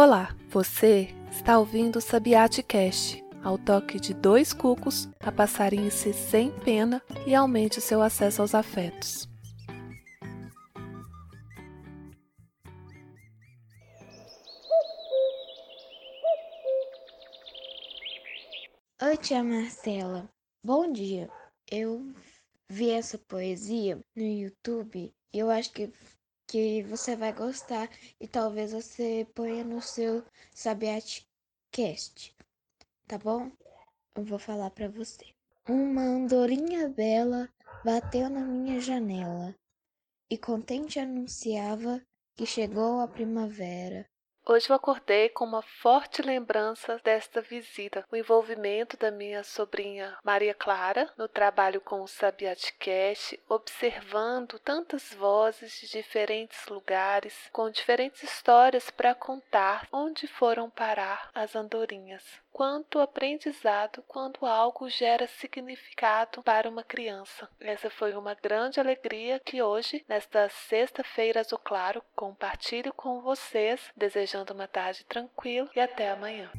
Olá, você está ouvindo o Sabiate Cast, ao toque de dois cucos, a passarinhe-se sem pena e aumente o seu acesso aos afetos. Oi, tia Marcela. Bom dia. Eu vi essa poesia no YouTube e eu acho que que você vai gostar e talvez você ponha no seu Sabiate Cast, tá bom? Eu vou falar para você. Uma andorinha bela bateu na minha janela e contente anunciava que chegou a primavera. Hoje eu acordei com uma forte lembrança desta visita, o envolvimento da minha sobrinha Maria Clara no trabalho com o Sabiatcast, observando tantas vozes de diferentes lugares, com diferentes histórias para contar onde foram parar as andorinhas. Quanto aprendizado quando algo gera significado para uma criança. Essa foi uma grande alegria que hoje, nesta sexta-feira azul claro, compartilho com vocês, desejando desejando uma tarde tranquila e até amanhã.